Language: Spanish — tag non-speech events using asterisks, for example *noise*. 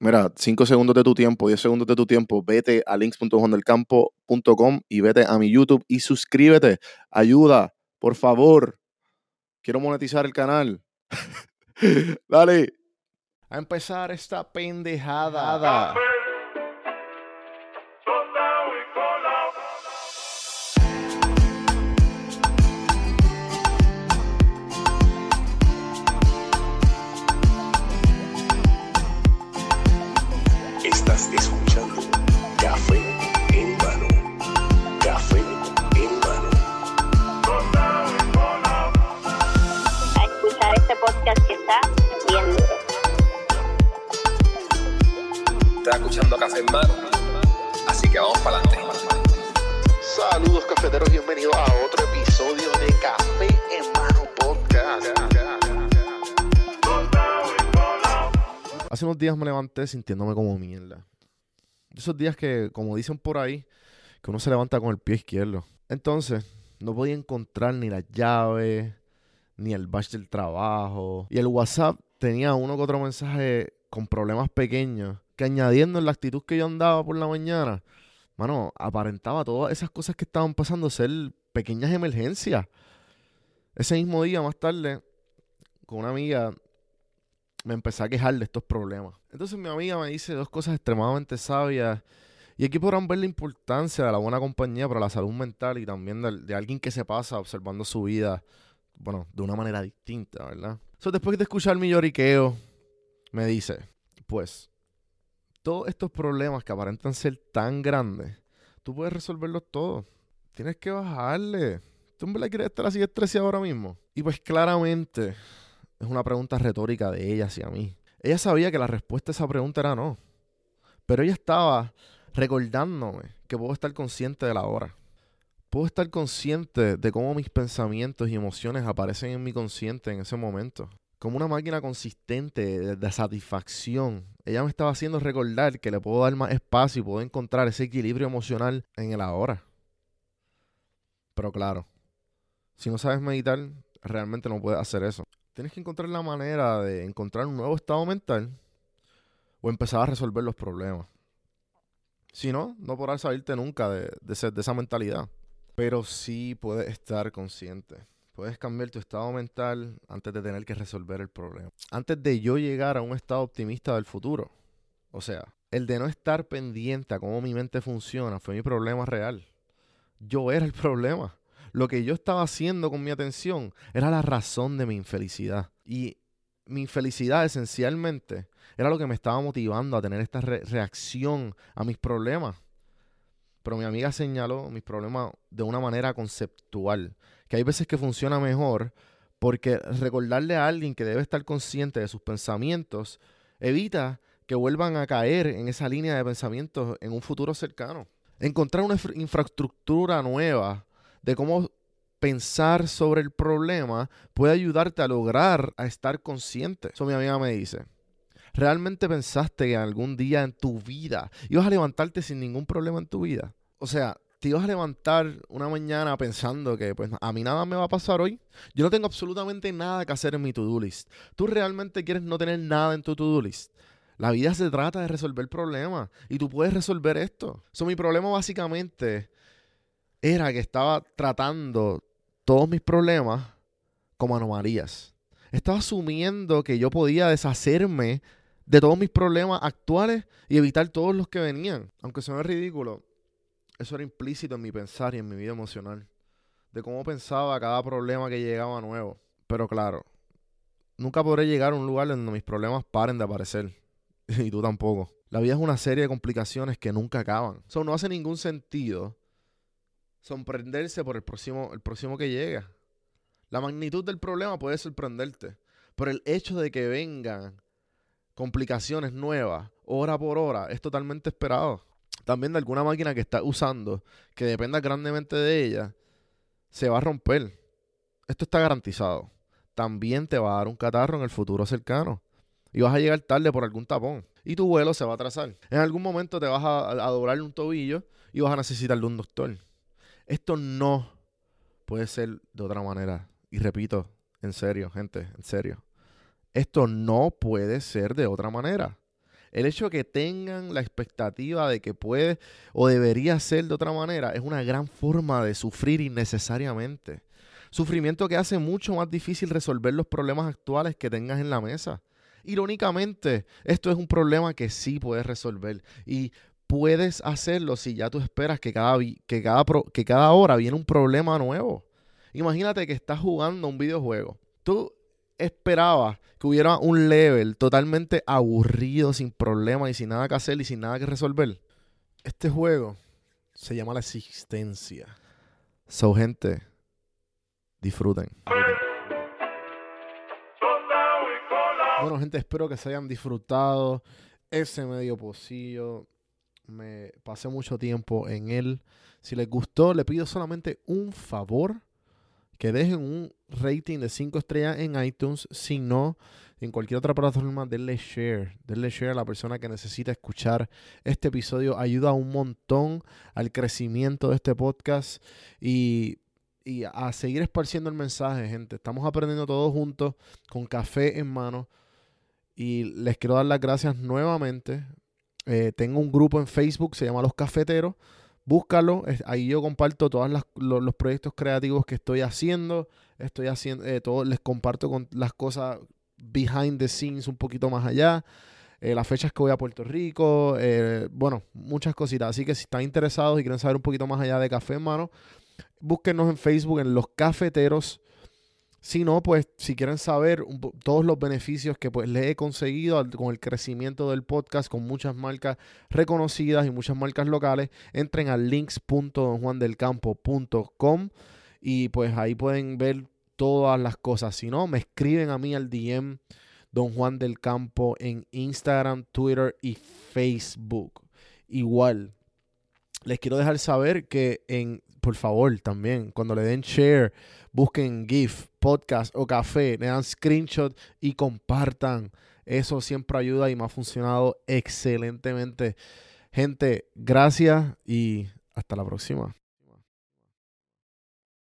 Mira, 5 segundos de tu tiempo, 10 segundos de tu tiempo, vete a links.jondelcampo.com y vete a mi YouTube y suscríbete. Ayuda, por favor. Quiero monetizar el canal. *laughs* Dale. A empezar esta pendejada. Está bien duro. Estás escuchando Café en Mano, así que vamos para adelante. Saludos cafeteros, bienvenidos a otro episodio de Café en Mano Podcast. Hace unos días me levanté sintiéndome como mierda. De esos días que, como dicen por ahí, que uno se levanta con el pie izquierdo. Entonces, no podía encontrar ni las llaves, ni el batch del trabajo. Y el WhatsApp tenía uno que otro mensaje con problemas pequeños, que añadiendo en la actitud que yo andaba por la mañana, mano, aparentaba todas esas cosas que estaban pasando ser pequeñas emergencias. Ese mismo día, más tarde, con una amiga, me empecé a quejar de estos problemas. Entonces mi amiga me dice dos cosas extremadamente sabias y aquí podrán ver la importancia de la buena compañía para la salud mental y también de, de alguien que se pasa observando su vida, bueno, de una manera distinta, ¿verdad? So, después de escuchar mi lloriqueo, me dice, pues, todos estos problemas que aparentan ser tan grandes, tú puedes resolverlos todos. Tienes que bajarle. ¿Tú en verdad quieres estar así estresado ahora mismo? Y pues claramente es una pregunta retórica de ella hacia mí. Ella sabía que la respuesta a esa pregunta era no. Pero ella estaba recordándome que puedo estar consciente de la hora. Puedo estar consciente de cómo mis pensamientos y emociones aparecen en mi consciente en ese momento. Como una máquina consistente de, satisfacción. Ella me estaba haciendo recordar que le puedo dar más espacio y puedo encontrar ese equilibrio emocional en el ahora. Pero claro, si no sabes meditar, realmente no puedes hacer eso. Tienes que encontrar la manera de encontrar un nuevo estado mental o empezar a resolver los problemas. Si no, no podrás salirte nunca de, de de esa mentalidad. Pero sí puedes estar consciente. Puedes cambiar tu estado mental antes de tener que resolver el problema. Antes de yo llegar a un estado optimista del futuro. O sea, el de no estar pendiente a cómo mi mente funciona fue mi problema real. Yo era el *laughs* problema. Lo que yo estaba haciendo con mi atención era la razón de mi infelicidad. Y mi infelicidad esencialmente era lo que me estaba motivando a tener esta re- reacción a mis problemas. Pero mi amiga señaló mis problemas de una manera conceptual, que hay veces que funciona mejor porque recordarle a alguien que debe estar consciente de sus pensamientos evita que vuelvan a caer en esa línea de pensamientos en un futuro cercano. Encontrar una infra- infraestructura nueva de cómo pensar sobre el problema puede ayudarte a lograr a estar consciente. Eso mi amiga me dice. ¿Realmente pensaste que algún día en tu vida ibas a levantarte sin ningún problema en tu vida? O sea, te ibas a levantar una mañana pensando que pues a mí nada me va a pasar hoy. Yo no tengo absolutamente nada que hacer en mi to-do list. ¿Tú realmente quieres no tener nada en tu to-do list? La vida se trata de resolver problemas y tú puedes resolver esto. So, mi problema básicamente era que estaba tratando todos mis problemas como anomalías. Estaba asumiendo que yo podía deshacerme de todos mis problemas actuales y evitar todos los que venían. Aunque suene ridículo, eso era implícito en mi pensar y en mi vida emocional. De cómo pensaba cada problema que llegaba nuevo. Pero claro, nunca podré llegar a un lugar donde mis problemas paren de aparecer. *laughs* y tú tampoco. La vida es una serie de complicaciones que nunca acaban. Eso no hace ningún sentido sorprenderse por el próximo, el próximo que llega. La magnitud del problema puede sorprenderte, pero el hecho de que vengan complicaciones nuevas, hora por hora, es totalmente esperado. También de alguna máquina que estás usando, que dependa grandemente de ella, se va a romper. Esto está garantizado. También te va a dar un catarro en el futuro cercano. Y vas a llegar tarde por algún tapón. Y tu vuelo se va a atrasar. En algún momento te vas a, a un tobillo y vas a necesitar de un doctor. Esto no puede ser de otra manera. Y repito, en serio, gente, en serio. Esto no puede ser de otra manera. El hecho de que tengan la expectativa de que puede o debería ser de otra manera es una gran forma de sufrir innecesariamente. Sufrimiento que hace mucho más difícil resolver los problemas actuales que tengas en la mesa. Irónicamente, esto es un problema que sí puedes resolver y puedes hacerlo si ya tú esperas que cada, que cada, que cada hora viene un problema nuevo. Imagínate que estás jugando un videojuego. Tú esperabas que hubiera un level totalmente aburrido, sin problemas y sin nada que hacer y sin nada que resolver. Este juego se llama la existencia. So, gente, disfruten. Bueno, gente, espero que se hayan disfrutado ese medio pocillo. Me pasé mucho tiempo en él. Si les gustó, le pido solamente un favor. Que dejen un rating de 5 estrellas en iTunes. Si no, en cualquier otra plataforma, denle share. Denle share a la persona que necesita escuchar este episodio. Ayuda un montón al crecimiento de este podcast. Y, y a seguir esparciendo el mensaje, gente. Estamos aprendiendo todos juntos con café en mano. Y les quiero dar las gracias nuevamente. Eh, tengo un grupo en Facebook, se llama Los Cafeteros. Búscalo, ahí yo comparto todos los proyectos creativos que estoy haciendo. Estoy haciendo, eh, todo, les comparto con las cosas behind the scenes un poquito más allá. eh, las fechas que voy a Puerto Rico, eh, bueno, muchas cositas. Así que si están interesados y quieren saber un poquito más allá de Café en Mano, búsquenos en Facebook en Los Cafeteros. Si no, pues si quieren saber todos los beneficios que pues les he conseguido con el crecimiento del podcast con muchas marcas reconocidas y muchas marcas locales, entren a links.donjuandelcampo.com y pues ahí pueden ver todas las cosas. Si no, me escriben a mí al DM Don Juan del Campo en Instagram, Twitter y Facebook. Igual, les quiero dejar saber que en, por favor, también, cuando le den share, busquen GIF, podcast o café, le dan screenshot y compartan. Eso siempre ayuda y me ha funcionado excelentemente. Gente, gracias y hasta la próxima.